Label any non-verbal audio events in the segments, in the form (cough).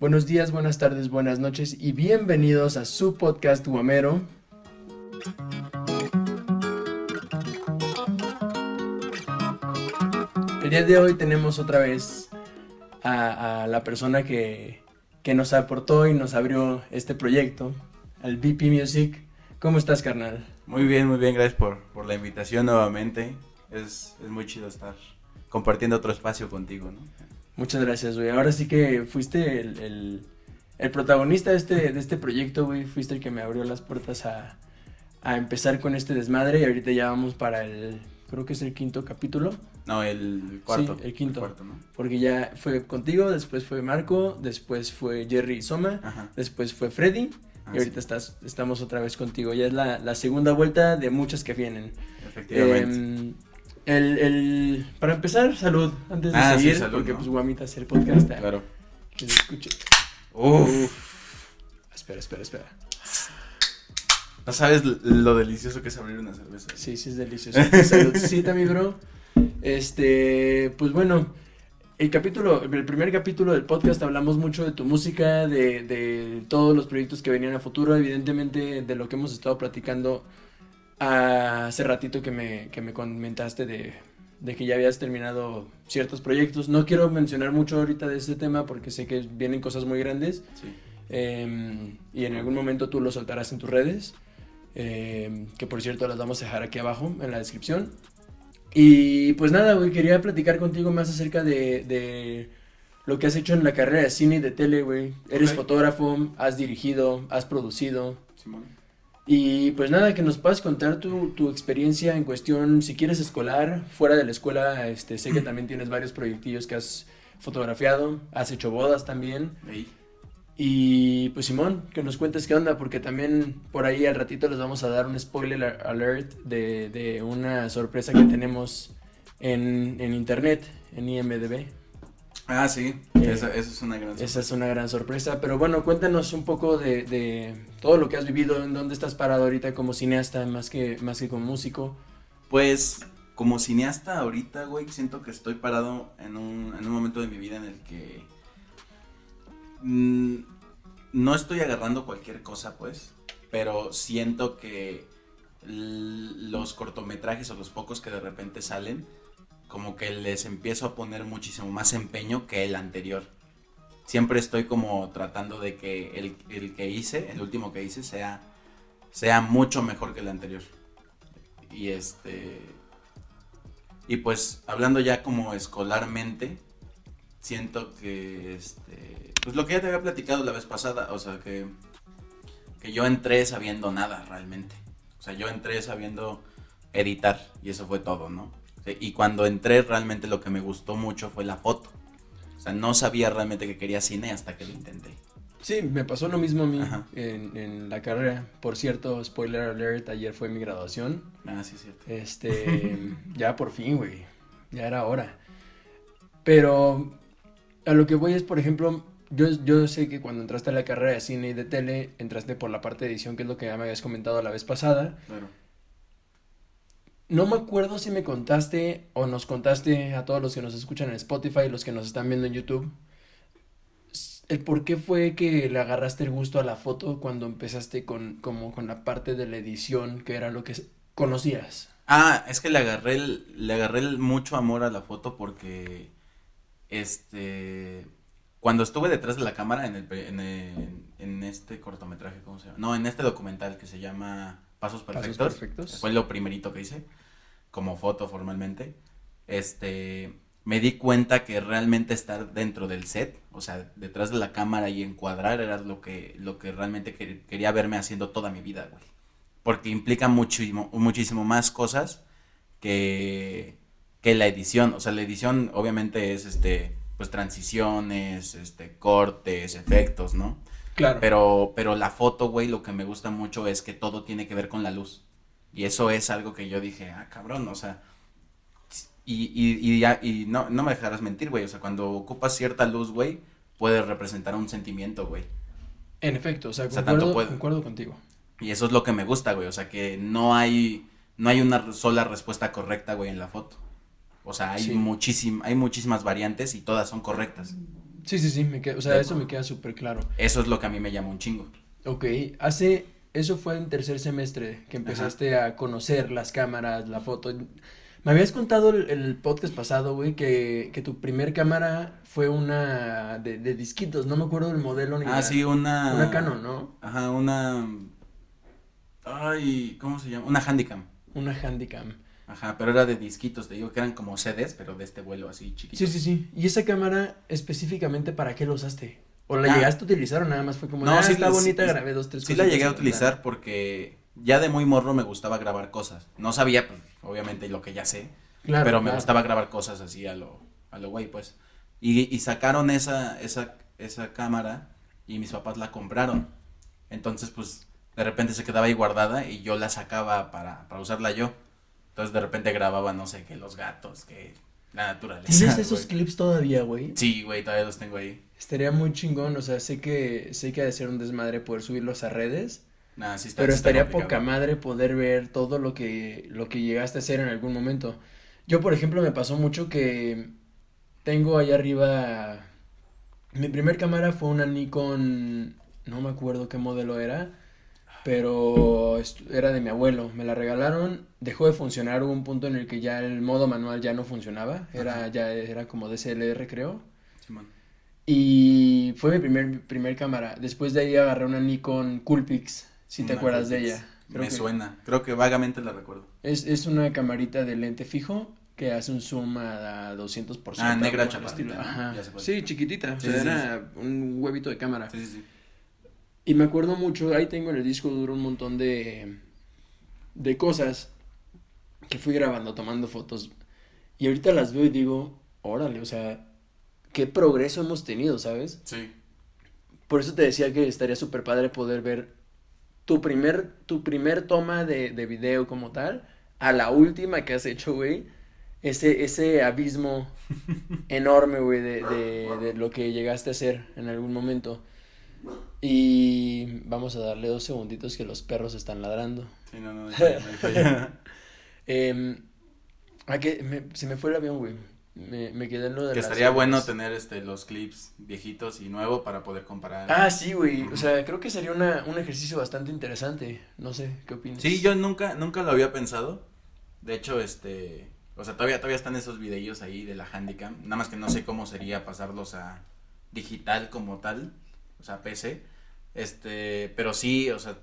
Buenos días, buenas tardes, buenas noches y bienvenidos a su podcast Guamero. El día de hoy tenemos otra vez a, la persona que, que nos aportó y nos abrió este proyecto, al BP Music. ¿Cómo estás, carnal? Muy bien, muy bien, gracias por, por la invitación nuevamente. Es, es muy chido estar compartiendo otro espacio contigo, ¿no? Muchas gracias, güey. Ahora sí que fuiste el, el, el protagonista de este, de este proyecto, güey. Fuiste el que me abrió las puertas a, a empezar con este desmadre y ahorita ya vamos para el, creo que es el quinto capítulo. No, el cuarto. Sí, el quinto. cuarto, ¿no? Porque ya fue contigo, después fue Marco, después fue Jerry Soma, Ajá. después fue Freddy Ah, y ahorita sí, estás, estamos otra vez contigo. Ya es la, la segunda vuelta de muchas que vienen. efectivamente. Em, el, el, para empezar, salud, antes de Ah, sí, salud, porque ¿no? pues guamitas el podcast. ah, claro. Que se escuche. Uf. Espera, espera, espera. No sabes lo delicioso que es abrir una cerveza. Sí, sí es delicioso. (laughs) Saludcita, mi bro. Este, pues bueno, el capítulo, el primer capítulo del podcast hablamos mucho de tu música, de, de todos los proyectos que venían a futuro, evidentemente de lo que hemos estado platicando hace ratito que me, que me comentaste de, de que ya habías terminado ciertos proyectos. No quiero mencionar mucho ahorita de ese tema porque sé que vienen cosas muy grandes. Sí. Eh, y en algún momento tú lo soltarás en tus redes. eh, que por cierto las vamos a dejar aquí abajo en la descripción. Y pues nada, güey, quería platicar contigo más acerca de, de lo que has hecho en la carrera de cine y de tele, güey. Eres fotógrafo, has dirigido, has producido. Simón. Y pues nada, que nos puedas contar tu, tu experiencia en cuestión, si quieres escolar, fuera de la escuela, este, sé que también tienes varios proyectillos que has fotografiado, has hecho bodas también. Y pues Simón, que nos cuentes qué onda, porque también por ahí al ratito les vamos a dar un spoiler alert de, de una sorpresa que tenemos en, en internet, en IMDB. Ah, sí. Eh, esa, esa es una gran Esa es una gran sorpresa, pero bueno, cuéntanos un poco de, de todo lo que has vivido, en dónde estás parado ahorita como cineasta, más que, más que como músico. Pues, como cineasta ahorita, güey, siento que estoy parado en un, en un momento de mi vida en el que mm, no estoy agarrando cualquier cosa, pues, pero siento que los cortometrajes o los pocos que de repente salen, como que les empiezo a poner muchísimo más empeño que el anterior. Siempre estoy como tratando de que el, el que hice, el último que hice, sea, sea mucho mejor que el anterior. Y este. Y pues hablando ya como escolarmente, siento que este. Pues lo que ya te había platicado la vez pasada, o sea que. Que yo entré sabiendo nada realmente. O sea, yo entré sabiendo editar y eso fue todo, ¿no? Y cuando entré realmente lo que me gustó mucho fue la foto. O sea, no sabía realmente que quería cine hasta que lo intenté. Sí, me pasó lo mismo a mí en, en la carrera. Por cierto, spoiler alert, ayer fue mi graduación. Ah, sí, cierto. Este, (laughs) ya por fin, güey. Ya era hora. Pero a lo que voy es, por ejemplo, yo, yo sé que cuando entraste a la carrera de cine y de tele, entraste por la parte de edición, que es lo que ya me habías comentado la vez pasada. Claro. No me acuerdo si me contaste o nos contaste a todos los que nos escuchan en Spotify y los que nos están viendo en YouTube. El por qué fue que le agarraste el gusto a la foto cuando empezaste con, como con la parte de la edición, que era lo que conocías. Ah, es que le agarré el- le agarré mucho amor a la foto porque este cuando estuve detrás de la cámara en el, en, el- en este cortometraje, ¿cómo se llama? No, en este documental que se llama Pasos Perfectos. Perfectos. Fue lo primerito que hice como foto formalmente. Este me di cuenta que realmente estar dentro del set, o sea, detrás de la cámara y encuadrar era lo que lo que realmente que- quería verme haciendo toda mi vida, güey porque implica muchísimo, muchísimo más cosas que, que la edición. O sea, la edición obviamente es este, pues transiciones, este, cortes, efectos, ¿no? Claro. Pero, pero la foto, güey, lo que me gusta mucho es que todo tiene que ver con la luz. Y eso es algo que yo dije, ah, cabrón, o sea. Y, y, y, ya- y no, no me dejarás mentir, güey. O sea, cuando ocupas cierta luz, güey, puede representar un sentimiento, güey. En efecto, o sea, O sea, concuerdo, tanto puede- concuerdo contigo. Y eso es lo que me gusta, güey. O sea, que no hay, no hay una sola respuesta correcta, güey, en la foto. O sea, hay, Sí. muchísim- hay muchísimas variantes y todas son correctas. Sí, sí, sí, me queda, o sea, eso me queda súper claro. Eso es lo que a mí me llama un chingo. Ok, hace, eso fue en tercer semestre que empezaste a conocer las cámaras, la foto. Me habías contado el, el podcast pasado, güey, que, que tu primer cámara fue una de, de disquitos, no me acuerdo del modelo ni Ah, nada. sí, una. Una Canon, ¿no? Ajá, una. Ay, ¿cómo se llama? Una Handicam. Una Handycam. Ajá, pero era de disquitos, te digo que eran como CDs, pero de este vuelo así chiquito. Sí, sí, sí. ¿Y esa cámara específicamente para qué la usaste? ¿O la Ah. llegaste a utilizar o nada más fue como, No, ah, sí, está sí, bonita, sí, grabé dos, tres Sí la llegué a ya. utilizar porque ya de muy morro me gustaba grabar cosas. No sabía, pues, obviamente, lo que ya sé, Claro, pero me claro. gustaba grabar cosas así a lo, a lo güey, pues. Y, y sacaron esa, esa, esa cámara y mis papás la compraron. Entonces, pues, de repente se quedaba ahí guardada y yo la sacaba para, para usarla yo. Entonces, de repente grababa, no sé, que los gatos, que la naturaleza. ¿Tienes esos clips todavía, güey? Sí, güey, todavía los tengo ahí. Estaría muy chingón, o sea, sé que, sé que ha de ser un desmadre poder subirlos a redes, Nah, sí está- pero sí está estaría complicado. poca madre poder ver todo lo que, lo que llegaste a hacer en algún momento. Yo, por ejemplo, me pasó mucho que tengo allá arriba, mi primer cámara fue una Nikon, no me acuerdo qué modelo era, pero era de mi abuelo, me la regalaron, dejó de funcionar, hubo un punto en el que ya el modo manual ya no funcionaba, era, Ajá. ya era como DSLR creo. Simón. Y fue mi primer, primer cámara. Después de ahí agarré una Nikon Coolpix, si te acuerdas de ella. Creo Me que suena, creo que vagamente la recuerdo. Es, es una camarita de lente fijo que hace un zoom a 200%. Ah, negra chaparrita. Sí, chiquitita. O Sí, sea, sí, era un huevito de cámara. Sí, sí, sí. Y me acuerdo mucho, ahí tengo en el disco duro un montón de, de cosas que fui grabando, tomando fotos. Y ahorita las veo y digo, órale, o sea, qué progreso hemos tenido, ¿sabes? Sí. Por eso te decía que estaría súper padre poder ver tu primer, tu primer toma de, de video como tal, a la última que has hecho, güey. Ese, ese abismo (laughs) enorme, güey, de, de, de lo que llegaste a hacer en algún momento. Y vamos a darle dos segunditos que los perros están ladrando. Sí, no, no, no hay falla. Em, ah, que me- se me fue el avión, güey. Me, me quedé en lo de que estaría bueno épocas. tener este los clips viejitos y nuevo para poder comparar. Ah, sí, güey. O sea, creo que sería una, un ejercicio bastante interesante. No sé, ¿qué opinas? Sí, yo nunca, nunca lo había pensado. De hecho, este, o sea, todavía, todavía están esos videillos ahí de la Handicam. Nada más que no sé cómo sería pasarlos a digital como tal, o sea, PC. Este, pero sí, o sea,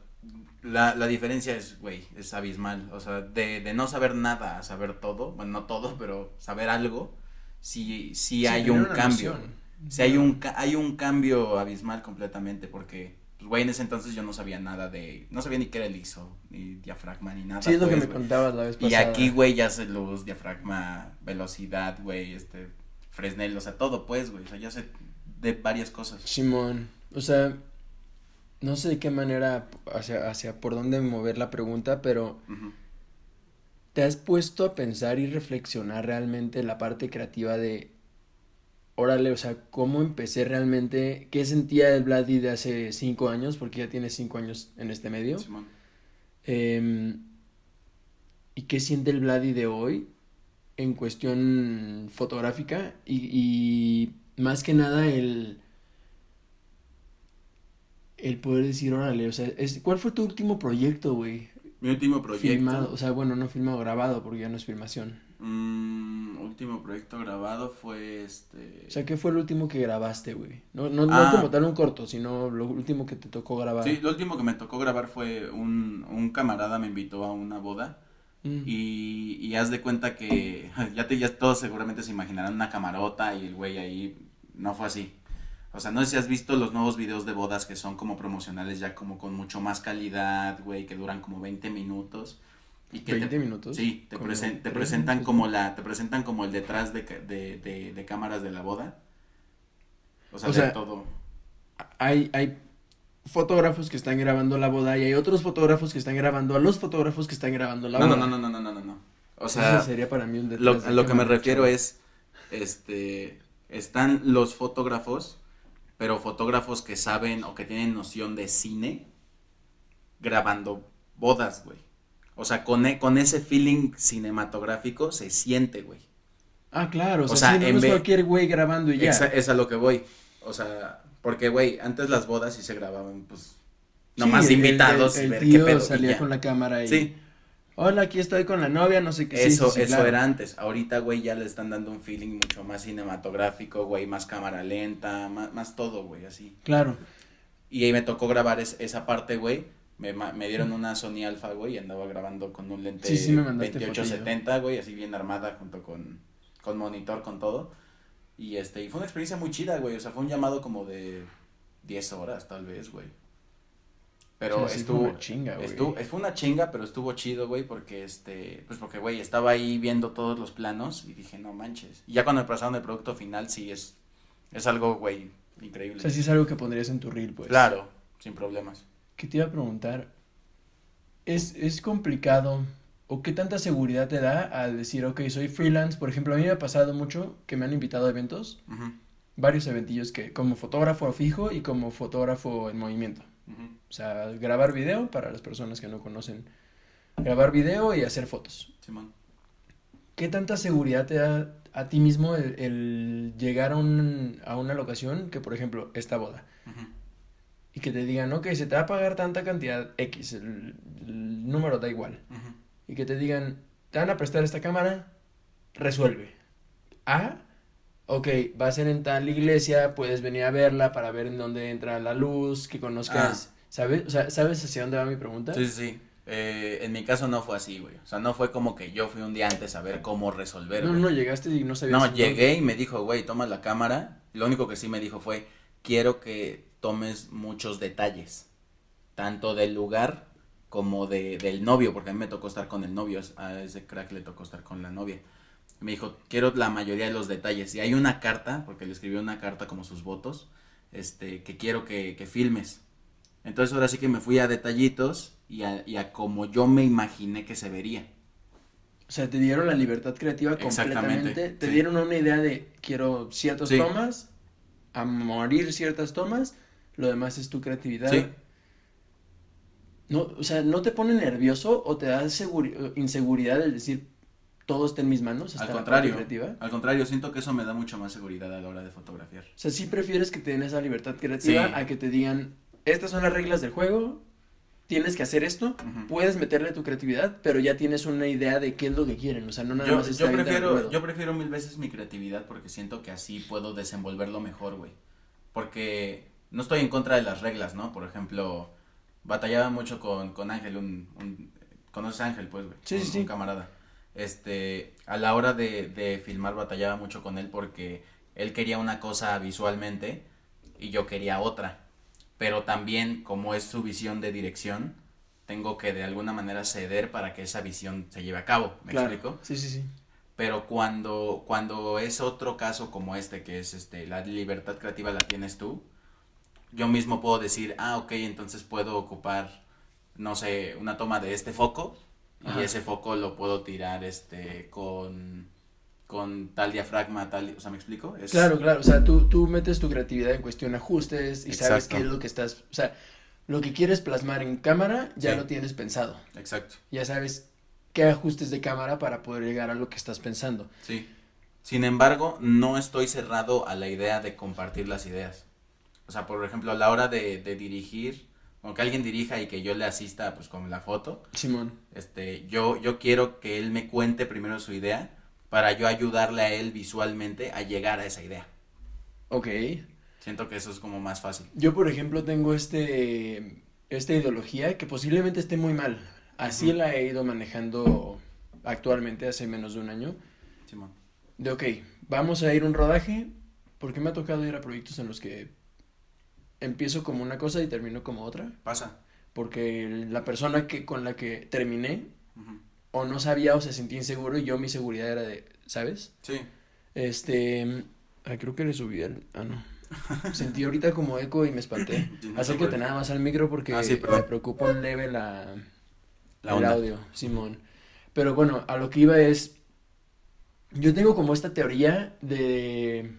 la, la diferencia es, güey, es abismal. O sea, de, de no saber nada a saber todo, bueno, no todo, (laughs) pero saber algo, sí, sí, Sí, hay un cambio. noción. Sí, hay un, hay un cambio abismal completamente porque, pues, güey, en ese entonces yo no sabía nada de, no sabía ni qué era el ISO, ni diafragma, ni nada. Sí, es lo que pues, me güey. contabas la vez Y pasada. aquí, güey, ya sé luz, diafragma, velocidad, güey, este, Fresnel, o sea, todo, pues, güey, o sea, ya sé de varias cosas. Simón, o sea, no sé de qué manera, hacia, hacia por dónde mover la pregunta, pero. ¿te has puesto a pensar y reflexionar realmente la parte creativa de, órale, o sea, cómo empecé realmente, qué sentía el Vladi de hace cinco años, porque ya tiene cinco años en este medio? Simón. Em, ¿y qué siente el Vladi de hoy en cuestión fotográfica? Y, y más que nada el, el poder decir, órale, o sea, es, ¿cuál fue tu último proyecto, güey? Mi último proyecto. Filmado, o sea, bueno, no filmado, grabado, porque ya no es filmación. mm, último proyecto grabado fue este. O sea, ¿qué fue el último que grabaste, güey? No, no, no Ah. como tal un corto, sino lo último que te tocó grabar. Sí, lo último que me tocó grabar fue un, un camarada me invitó a una boda. Mm. Y, y haz de cuenta que (laughs) ya te ya todos seguramente se imaginarán una camarota y el güey ahí no fue así. O sea, no sé si has visto los nuevos videos de bodas que son como promocionales ya como con mucho más calidad, güey, que duran como 20 minutos. Y que te- 20 minutos. Sí, te, presen- presentan minutos, como la te presentan como el detrás de, de, de, de cámaras de la boda. O sea, O de sea, todo. hay, hay fotógrafos que están grabando la boda y hay otros fotógrafos que están grabando a los fotógrafos que están grabando la No, no, boda. no, no, no, no, no, no. O Eso sea, sería para mí un detrás lo, de lo que me refiero es, este, están los fotógrafos, pero fotógrafos que saben o que tienen noción de cine grabando bodas, güey. O sea, con, e- con ese feeling cinematográfico se siente, güey. Ah, claro, o o sea, sea, sí, no en es vez- cualquier güey grabando y ya. Exa- Es a lo que voy. O sea, porque, güey, antes las bodas sí se grababan, pues, Sí, nomás el- invitados el, y el ver tío qué pedo. y salía con la cámara y. Sí, Hola, aquí estoy con la novia, no sé qué. Eso, sí, sí, eso claro. era antes. Ahorita, güey, ya le están dando un feeling mucho más cinematográfico, güey, más cámara lenta, más, más todo, güey, así. Claro. Y ahí me tocó grabar es- esa parte, güey. Me, me dieron una Sony Alpha, güey, y andaba grabando con un lente Sí, sí me mandaste 2870, güey, así bien armada junto con, con monitor, con todo. Y este, y fue una experiencia muy chida, güey. O sea, fue un llamado como de 10 horas, tal vez, güey. Pero fue estuvo, una chinga, güey. estuvo, fue una chinga, pero estuvo chido, güey, porque este, pues porque, güey, estaba ahí viendo todos los planos y dije, no manches. Y ya cuando me pasaron el producto final, sí es, es algo, güey, increíble. O sea, sí es algo que pondrías en tu reel, pues. Claro, sin problemas. Que te iba a preguntar, ¿es, es complicado o qué tanta seguridad te da al decir, ok, soy freelance? Por ejemplo, a mí me ha pasado mucho que me han invitado a eventos, varios eventillos que como fotógrafo fijo y como fotógrafo en movimiento. O sea, grabar video para las personas que no conocen. Grabar video y hacer fotos. Simón. ¿Qué tanta seguridad te da a ti mismo el, el llegar a, un, a una locación que, por ejemplo, esta boda? Y que te digan, ok, se te va a pagar tanta cantidad X, el, el número da igual. Y que te digan, te van a prestar esta cámara, resuelve. A, ok, va a ser en tal iglesia, puedes venir a verla para ver en dónde entra la luz, que conozcas, ¿sabes? O sea, ¿sabes hacia dónde va mi pregunta? Sí, sí. Eh, en mi caso no fue así, güey. O sea, no fue como que yo fui un día antes a ver cómo resolver. No, güey. no, llegaste y no sabías. No, dónde. llegué y me dijo, güey, toma la cámara. Lo único que sí me dijo fue, quiero que tomes muchos detalles, tanto del lugar como de, del novio, porque a mí me tocó estar con el novio, a ese crack le tocó estar con la novia. Me dijo, quiero la mayoría de los detalles. Y hay una carta, porque le escribió una carta como sus votos, este, que quiero que, que filmes. Entonces ahora sí que me fui a detallitos y a, y a como yo me imaginé que se vería. O sea, te dieron la libertad creativa completamente. Te sí. dieron una idea de quiero ciertas Sí. tomas, a morir ciertas tomas, lo demás es tu creatividad. Sí. No, o sea, ¿no te pone nervioso o te da seguri- inseguridad el decir todo está en mis manos? Al contrario, creativa? al contrario, siento que eso me da mucha más seguridad a la hora de fotografiar. O sea, sí prefieres que te den esa libertad creativa Sí. a que te digan, estas son las reglas del juego, tienes que hacer esto, Ujú. puedes meterle tu creatividad, pero ya tienes una idea de qué es lo que quieren, o sea, no nada Yo, más yo está el prefiero, yo prefiero mil veces mi creatividad porque siento que así puedo desenvolverlo mejor, güey. Porque no estoy en contra de las reglas, ¿no? Por ejemplo, batallaba mucho con, con Ángel, un, un- ¿conoces a Ángel, pues, güey? Sí, un, sí, sí. un camarada. Este, a la hora de, de filmar batallaba mucho con él porque él quería una cosa visualmente y yo quería otra. Pero también, como es su visión de dirección, tengo que de alguna manera ceder para que esa visión se lleve a cabo. ¿Me Claro. explico? Sí, sí, sí. Pero cuando, cuando es otro caso como este, que es este, la libertad creativa la tienes tú, yo mismo puedo decir, ah, ok, entonces puedo ocupar, no sé, una toma de este foco, Ajá. y ese foco lo puedo tirar este con, con tal diafragma, tal, o sea, ¿me explico? Es- Claro, claro, o sea, tú, tú metes tu creatividad en cuestión ajustes y sabes qué es lo que estás, o sea, lo que quieres plasmar en cámara ya Sí. lo tienes pensado, Exacto, ya sabes qué ajustes de cámara para poder llegar a lo que estás pensando. sí. Sin embargo, no estoy cerrado a la idea de compartir las ideas. O sea, por ejemplo, a la hora de, de dirigir, o que alguien dirija y que yo le asista, pues con la foto, Simón, Este, yo, yo quiero que él me cuente primero su idea para yo ayudarle a él visualmente a llegar a esa idea. ok. Siento que eso es como más fácil. Yo, por ejemplo, tengo este, esta ideología que posiblemente esté muy mal. Así la he ido manejando actualmente hace menos de un año. Simón. De, ok, vamos a ir a un rodaje, porque me ha tocado ir a proyectos en los que empiezo como una cosa y termino como otra. Pasa. Porque la persona que, con la que terminé o no sabía o se sentía inseguro y yo mi seguridad era de, ¿sabes? Sí. Este, ay, creo que le subí el, ah, no. (laughs) Sentí ahorita como eco y me espanté. (clears throat) No te Acércate nada más al micro porque Ah, sí, me preocupa un leve la, La el onda. audio, Simón. Pero bueno, a lo que iba es, yo tengo como esta teoría de,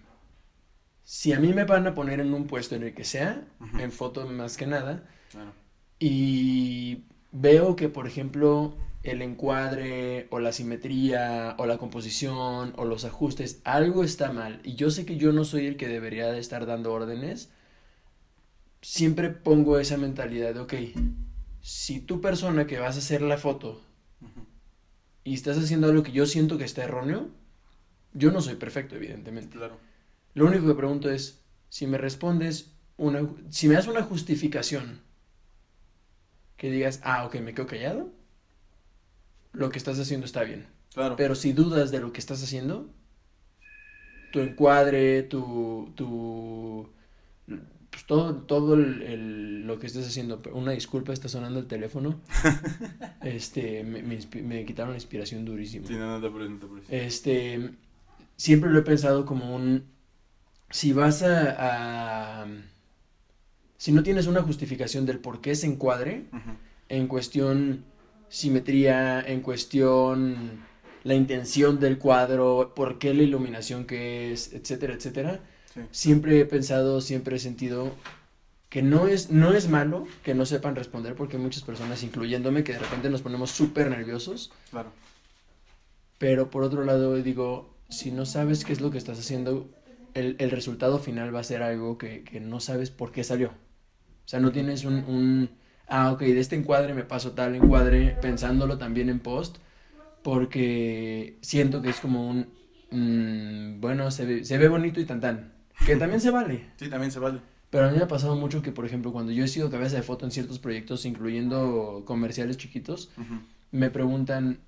si a mí me van a poner en un puesto en el que sea, en foto más que nada, Claro. y veo que, por ejemplo, el encuadre o la simetría o la composición o los ajustes, algo está mal. Y yo sé que yo no soy el que debería de estar dando órdenes. Siempre pongo esa mentalidad de, ok, si tu persona que vas a hacer la foto y estás haciendo algo que yo siento que está erróneo, yo no soy perfecto, evidentemente. Claro. Lo único que pregunto es, si me respondes una, si me das una justificación que digas, ah, ok, me quedo callado, lo que estás haciendo está bien. Claro. Pero si dudas de lo que estás haciendo, tu encuadre, tu, tu, pues todo, todo el, el- lo que estés haciendo, una disculpa, está sonando el teléfono, (laughs) este, me, me, quitaron la inspiración durísimo. Sí, no, no te apures, no te. Este, siempre lo he pensado como un, si vas a, a- si no tienes una justificación del por qué ese encuadre, Ujú. en cuestión simetría, en cuestión la intención del cuadro, por qué la iluminación que es, etcétera, etcétera, Sí. siempre he pensado, siempre he sentido que no es, no es malo que no sepan responder porque hay muchas personas, incluyéndome, que de repente nos ponemos súper nerviosos Claro. pero por otro lado, digo, si no sabes qué es lo que estás haciendo, el, el resultado final va a ser algo que, que no sabes por qué salió. O sea, no tienes un, un, ah, ok, de este encuadre me paso tal encuadre, pensándolo también en post, porque siento que es como un, mm, bueno, se ve, se ve bonito y tan tan, que también se vale. (laughs) Sí, también se vale. Pero a mí me ha pasado mucho que, por ejemplo, cuando yo he sido cabeza de foto en ciertos proyectos, incluyendo comerciales chiquitos, me preguntan,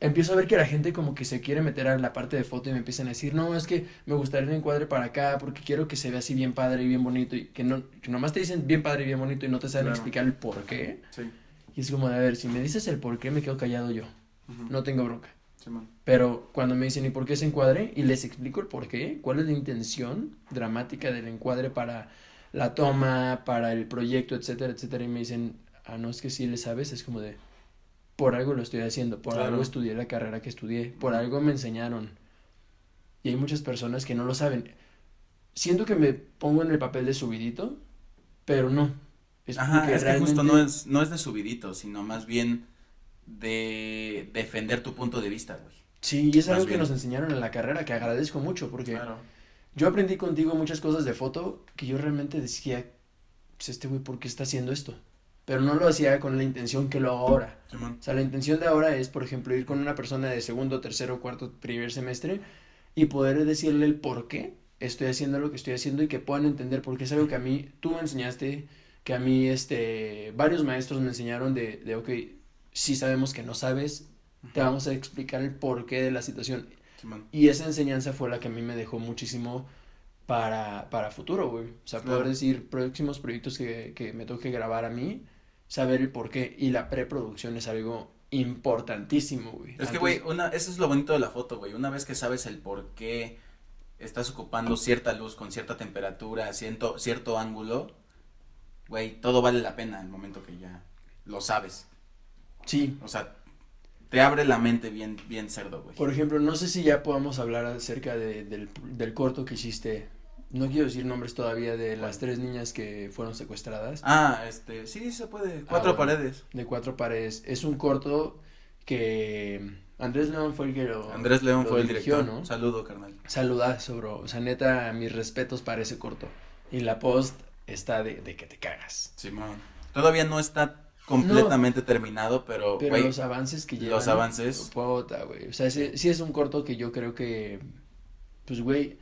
empiezo a ver que la gente como que se quiere meter a la parte de foto y me empiezan a decir, no, es que me gustaría el encuadre para acá porque quiero que se vea así bien padre y bien bonito y que no, que nomás te dicen bien padre y bien bonito y no te saben Claro. explicar el por qué. Sí. Y es como de, a ver, si me dices el por qué me quedo callado yo, no tengo bronca. Pero cuando me dicen, ¿y por qué ese encuadre? Y les explico el por qué, cuál es la intención dramática del encuadre para la toma, para el proyecto, etcétera, etcétera, y me dicen, ah, no, es que sí le sabes, es como de, por algo lo estoy haciendo, por Claro. algo estudié la carrera que estudié, por algo me enseñaron. Y hay muchas personas que no lo saben. Siento que me pongo en el papel de subidito, pero no. Es Ajá, que justo no es, no es de subidito, sino más bien de defender tu punto de vista, güey. Sí, y es más algo que nos enseñaron en la carrera, que agradezco mucho, porque... Claro. Yo aprendí contigo muchas cosas de foto que yo realmente decía, pues este güey, ¿por qué está haciendo esto? Pero no lo hacía con la intención que lo hago ahora. Simón. O sea, la intención de ahora es, por ejemplo, ir con una persona de segundo, tercero, cuarto, primer semestre y poder decirle el por qué estoy haciendo lo que estoy haciendo y que puedan entender, porque es algo que a mí tú me enseñaste, que a mí, este, varios maestros me enseñaron de, de ok, si sabemos que no sabes, te vamos a explicar el porqué de la situación. Simón. Y esa enseñanza fue la que a mí me dejó muchísimo para, para futuro, güey. O sea, poder Claro. decir próximos proyectos que, que me toque grabar a mí, saber el por qué. Y la preproducción es algo importantísimo, güey. Es que, güey, una, eso es lo bonito de la foto, güey. Una vez que sabes el por qué estás ocupando cierta luz con cierta temperatura, cierto, cierto ángulo, güey, todo vale la pena en el momento que ya lo sabes. Sí. O sea, te abre la mente bien, bien cerdo, güey. Por ejemplo, no sé si ya podamos hablar acerca de- del, del corto que hiciste. No quiero decir nombres todavía de las tres niñas que fueron secuestradas. Ah, este, sí, se puede. Cuatro Ah, bueno. paredes. De cuatro pares. Es un corto que Andrés León fue el que lo Andrés León fue el dirigió, director. ¿no? Saludo, carnal. Saludazo, bro. O sea, neta, mis respetos para ese corto. Y la post está de, de que te cagas. Simón. Todavía no está completamente terminado, pero, Pero güey, los avances que llevan. los avances. Puta, güey. O sea, sí es un corto que yo creo que. Pues, güey.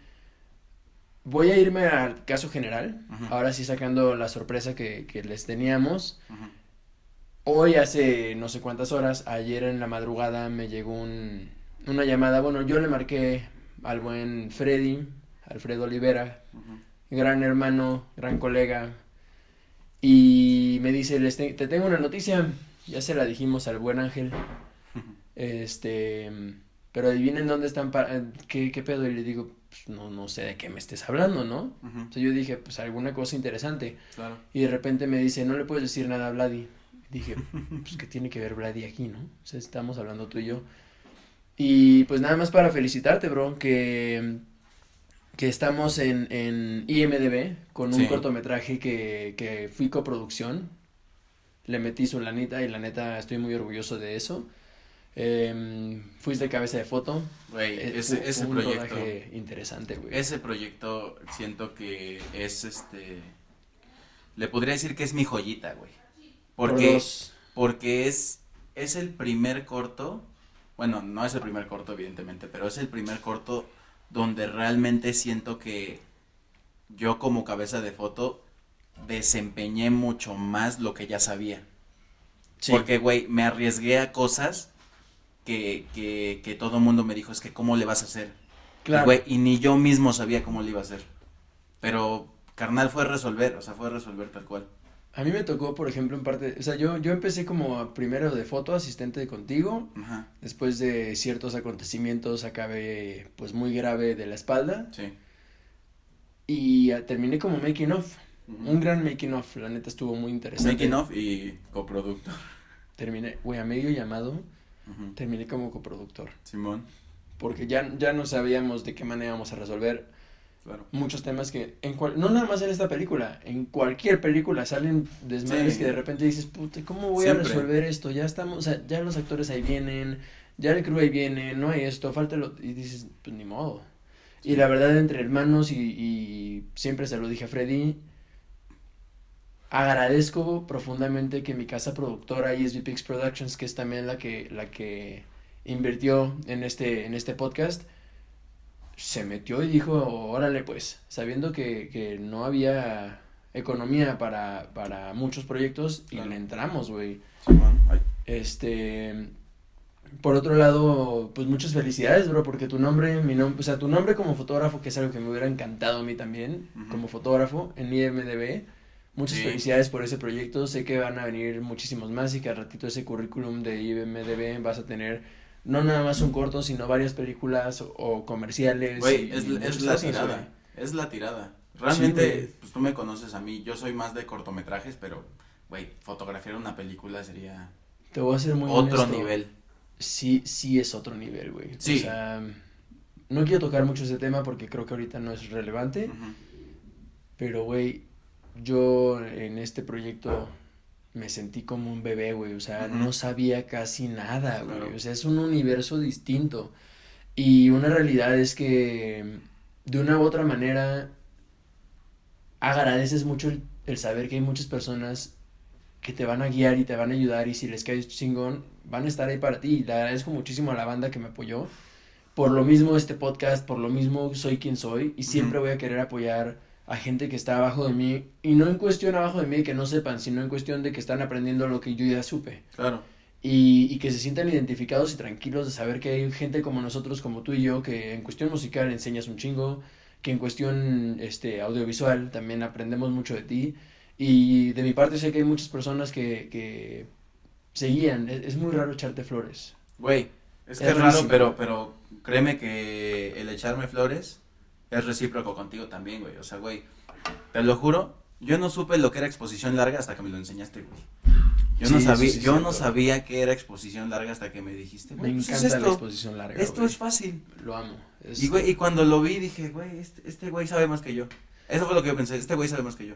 Voy a irme al caso general. Ahora sí sacando la sorpresa que, que les teníamos. Hoy hace no sé cuántas horas, ayer en la madrugada me llegó un, una llamada. Bueno, yo le marqué al buen Freddy, Alfredo Olivera, gran hermano, gran colega. Y me dice, "Les te, te tengo una noticia, ya se la dijimos al buen Ángel. Este, pero adivinen dónde están, pa- eh, qué, qué pedo. Y le digo, pues no, no sé de qué me estés hablando, ¿no? Ujú. Entonces yo dije, pues alguna cosa interesante. Claro. Y de repente me dice, no le puedes decir nada a Vladi. Dije, pues ¿qué tiene que ver Vladi aquí, no? O sea, estamos hablando tú y yo. Y pues nada más para felicitarte, bro, que, que estamos en, en IMDB con un Sí. cortometraje que, que fui coproducción. Le metí su lanita y la neta estoy muy orgulloso de eso. Em, fuiste cabeza de foto. Güey, Eh, ese, ese un proyecto. interesante, güey. Ese proyecto siento que es este. Le podría decir que es mi joyita, güey. Por Porque, dos. porque es, es el primer corto. Bueno, no es el primer corto, evidentemente, pero es el primer corto donde realmente siento que yo, como cabeza de foto, desempeñé mucho más lo que ya sabía. Sí. Porque, güey, me arriesgué a cosas que, que, que todo el mundo me dijo, es que cómo le vas a hacer. claro. Y, güey, y ni yo mismo sabía cómo le iba a hacer. Pero, carnal, fue resolver, o sea, fue resolver tal cual. A mí me tocó, por ejemplo, en parte, o sea, yo, yo empecé como primero de foto, asistente de contigo, Ajá, después de ciertos acontecimientos acabé pues muy grave de la espalda sí. y ah, terminé como making of, un gran making of, la neta estuvo muy interesante. Making of y coproducto. Terminé, güey, a medio llamado, Terminé como coproductor, Simón, porque ya, ya no sabíamos de qué manera íbamos a resolver claro. muchos temas que, en cual, no nada más en esta película, en cualquier película salen desmadres Sí. que de repente dices, puta, ¿cómo voy Siempre. a resolver esto? Ya estamos, o sea, ya los actores ahí vienen, ya el crew ahí viene, no hay esto, falta lo, y dices, pues ni modo. Y la verdad, entre hermanos, y, y siempre se lo dije a Freddy, agradezco profundamente que mi casa productora, ESB Pix Productions, que es también la que, la que invirtió en este, en este podcast, se metió y dijo, órale pues, sabiendo que, que no había economía para, para muchos proyectos y le entramos, güey. Ay, Este, por otro lado, pues muchas felicidades, bro, porque tu nombre, mi nombre, o sea, tu nombre como fotógrafo, que es algo que me hubiera encantado a mí también, como fotógrafo en IMDB. Muchas Sí. felicidades por ese proyecto. Sé que van a venir muchísimos más y que al ratito ese currículum de IMDB vas a tener no nada más un corto, sino varias películas o, o comerciales. Güey, es, la cosas, tirada. Es la tirada. Realmente, pues tú me conoces a mí. Yo soy más de cortometrajes, pero, güey, fotografiar una película sería Te voy a ser muy otro honesto. nivel. Sí, sí es otro nivel, güey. Sí. O sea, no quiero tocar mucho ese tema porque creo que ahorita no es relevante. Pero, güey, yo en este proyecto me sentí como un bebé, güey. O sea, no sabía casi nada, güey. Claro. O sea, es un universo distinto. Y una realidad es que de una u otra manera agradeces mucho el, el saber que hay muchas personas que te van a guiar y te van a ayudar y si les caes chingón, van a estar ahí para ti. Y le agradezco muchísimo a la banda que me apoyó. Por lo mismo este podcast, por lo mismo soy quien soy y siempre voy a querer apoyar a gente que está abajo de mí y no en cuestión abajo de mí que no sepan, sino en cuestión de que están aprendiendo lo que yo ya supe Claro. y, y que se sientan identificados y tranquilos de saber que hay gente como nosotros, como tú y yo, que en cuestión musical enseñas un chingo, que en cuestión este, audiovisual también aprendemos mucho de ti. Y de mi parte sé que hay muchas personas que, que seguían. Es, es muy raro echarte flores. Güey, es que Es raro, pero, pero créeme que el echarme flores es recíproco contigo también, güey. O sea, güey, te lo juro, yo no supe lo que era exposición larga hasta que me lo enseñaste, güey. Yo no Sí, sabía, sí yo no sabía que era exposición larga hasta que me dijiste, Me güey, pues encanta es la exposición larga. esto güey. es fácil. Lo amo. Es- Y, güey, y cuando lo vi dije, güey, este, este güey sabe más que yo. Eso fue lo que yo pensé, este güey sabe más que yo.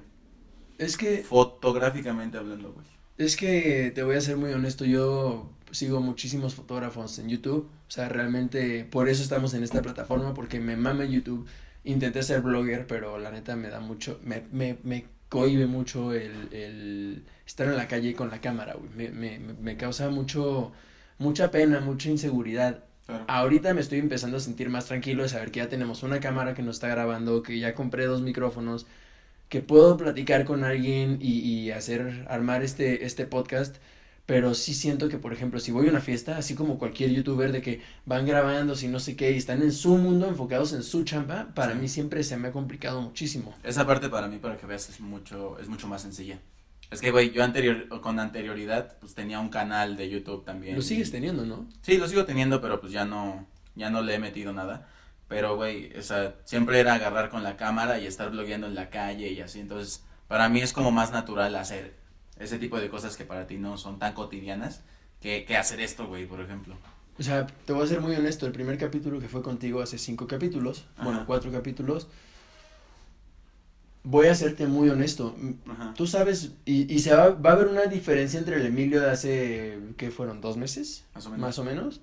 es que Fotográficamente hablando, güey. Es que te voy a ser muy honesto, yo sigo muchísimos fotógrafos en YouTube, o sea, realmente por eso estamos en esta plataforma, porque me mama YouTube, intenté ser blogger, pero la neta me da mucho, me, me, me cohibe mucho el, el estar en la calle con la cámara, güey, me, me, me causa mucho, mucha pena, mucha inseguridad. Claro. Ahorita me estoy empezando a sentir más tranquilo de saber que ya tenemos una cámara que nos está grabando, que ya compré dos micrófonos, que puedo platicar con alguien y, y hacer, armar este, este podcast, pero sí siento que, por ejemplo, si voy a una fiesta, así como cualquier youtuber de que van grabando, si no sé qué, y están en su mundo, enfocados en su chamba, para Sí. mí siempre se me ha complicado muchísimo. Esa parte para mí, para que veas, es mucho, es mucho más sencilla. Es que, güey, yo anterior, con anterioridad, pues tenía un canal de YouTube también. Lo sigues y- teniendo, ¿no? Sí, lo sigo teniendo, pero pues ya no, ya no le he metido nada. Pero, güey, o sea, siempre era agarrar con la cámara y estar blogueando en la calle y así. Entonces, para mí es como más natural hacer ese tipo de cosas que para ti no son tan cotidianas que, que hacer esto, güey, por ejemplo. O sea, te voy a ser muy honesto, el primer capítulo que fue contigo hace cinco capítulos, Ajá. bueno, cuatro capítulos, voy a serte muy honesto. Ajá. Tú sabes, y, y se va, va a haber una diferencia entre el Emilio de hace, ¿qué fueron? ¿Dos meses? Más o menos. Más o menos.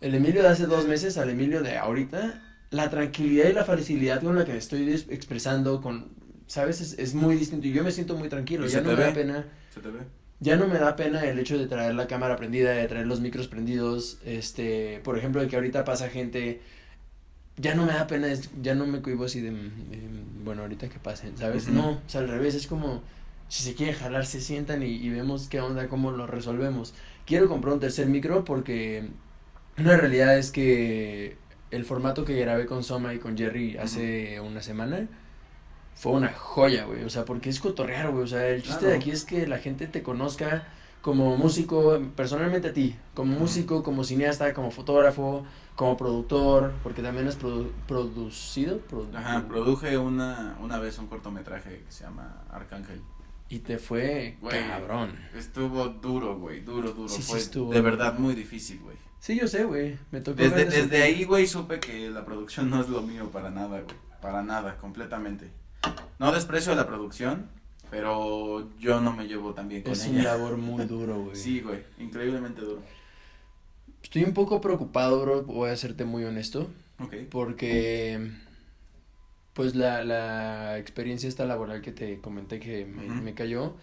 El Emilio de hace dos meses al Emilio de ahorita, la tranquilidad y la facilidad con la que me estoy expresando, con, ¿sabes? Es, es muy distinto y yo me siento muy tranquilo. Ya no me da pena. ¿Se te ve? Ya no me da pena el hecho de traer la cámara prendida, de traer los micros prendidos, este, por ejemplo, de que ahorita pasa gente, ya no me da pena, ya no me cuivo así de, bueno, ahorita que pasen, ¿sabes? No, o sea, al revés, es como, si se quiere jalar, se sientan y, y vemos qué onda, cómo lo resolvemos. Quiero comprar un tercer micro porque una realidad es que el formato que grabé con Soma y con Jerry hace una semana fue una joya, güey. O sea, porque es cotorrear, güey. O sea, el chiste de aquí es que la gente te conozca como músico, personalmente a ti, como músico, como cineasta, como fotógrafo, como productor, porque también has produ- producido. produ- Ajá, produje una, una vez un cortometraje que se llama Arcángel. Y te fue Güey. cabrón. Estuvo duro, güey, duro, duro. Sí, sí Fue estuvo. de verdad muy difícil, güey. Sí, yo sé, güey. Me tocó Desde, desde ahí, güey, supe que la producción no es lo mío para nada, güey. Para nada, completamente. No desprecio la producción, pero yo no me llevo tan bien con Es un ella. labor (laughs) muy duro, güey. Sí, güey, increíblemente duro. Estoy un poco preocupado, bro, voy a serte muy honesto, Ok. porque pues la, la experiencia esta laboral que te comenté que me, me cayó,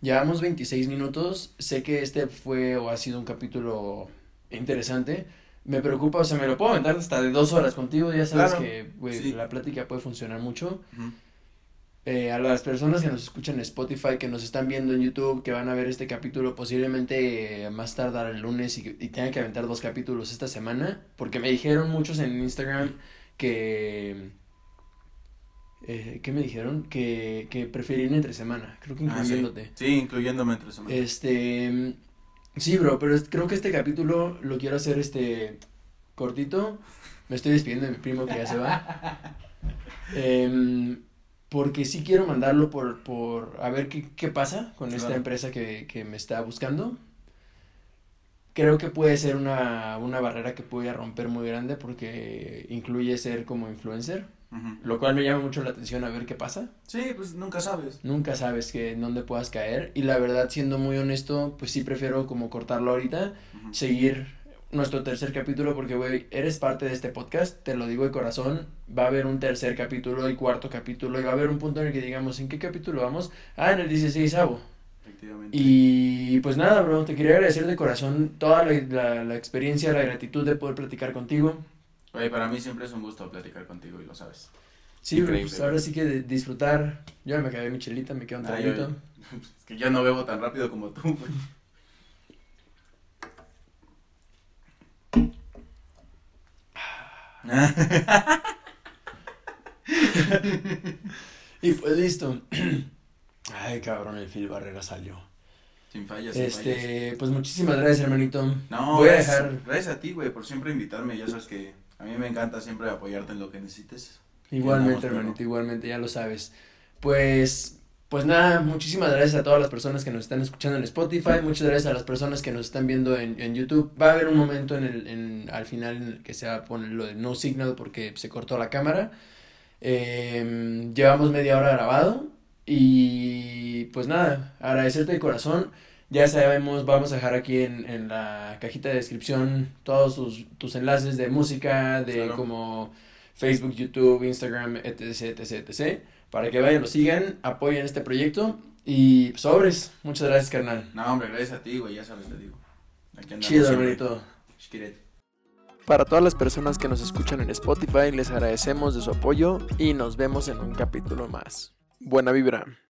llevamos 26 minutos, sé que este fue o ha sido un capítulo interesante, me preocupa, o sea, me lo puedo aventar hasta de dos horas contigo, ya sabes Claro, que, güey, sí. la plática puede funcionar mucho. Ujú. Eh, a las personas que nos escuchan en Spotify, que nos están viendo en YouTube, que van a ver este capítulo posiblemente eh, más tardar el lunes y, y tengan que aventar dos capítulos esta semana, porque me dijeron muchos en Instagram que... Eh, ¿Qué me dijeron? Que, que preferían entre semana, creo que Ah, sí. incluyéndote. Sí, incluyéndome entre semana. Este, sí, bro, pero es- creo que este capítulo lo quiero hacer este cortito. Me estoy despidiendo de mi primo que ya se va. (laughs) Em, porque sí quiero mandarlo por, por a ver qué, qué pasa con esta empresa que, que me está buscando. Creo que puede ser una, una barrera que voy a romper muy grande porque incluye ser como influencer, lo cual me llama mucho la atención a ver qué pasa. Sí, pues nunca sabes. Nunca sabes que en dónde puedas caer. Y la verdad, siendo muy honesto, pues sí prefiero como cortarlo ahorita, seguir nuestro tercer capítulo, porque, güey, eres parte de este podcast, te lo digo de corazón, va a haber un tercer capítulo y cuarto capítulo, y va a haber un punto en el que digamos, ¿en qué capítulo vamos? Ah, en el 16 Efectivamente. Y pues nada, bro, te quería agradecer de corazón toda la, la, la experiencia, la gratitud de poder platicar contigo. Güey, para mí siempre es un gusto platicar contigo y lo sabes. Sí, bro, pues ahora sí que de- disfrutar. Yo me acabé mi chelita, me queda un traguito. (laughs) Es que yo no bebo tan rápido como tú, güey. (laughs) Y pues listo. (clears throat) Ay, cabrón, el Phil Barrera salió. Sin fallas, sin fallas. Este, pues muchísimas gracias, hermanito. No, voy a gracias, dejar- gracias a ti, güey, por siempre invitarme. Ya sabes que a mí me encanta siempre apoyarte en lo que necesites. Igualmente, Andamos, hermanito, igualmente, ya lo sabes. Pues, pues nada, muchísimas gracias a todas las personas que nos están escuchando en Spotify, muchas gracias a las personas que nos están viendo en, en YouTube. Va a haber un momento en el, en, al final en el que se va a poner lo de no signal porque se cortó la cámara. Em, llevamos media hora grabado y pues nada, agradecerte de corazón. Ya sabemos, vamos a dejar aquí en, en la cajita de descripción todos tus, tus enlaces de música, de Claro. como Facebook, YouTube, Instagram, etc, etc, etc. Para que vayan, lo sigan, apoyen este proyecto y sobres. Muchas gracias, carnal. No, hombre, gracias a ti, güey, ya sabes, te digo. Aquí Chido. Shkiret. Para todas las personas que nos escuchan en Spotify, les agradecemos de su apoyo y nos vemos en un capítulo más. Buena vibra.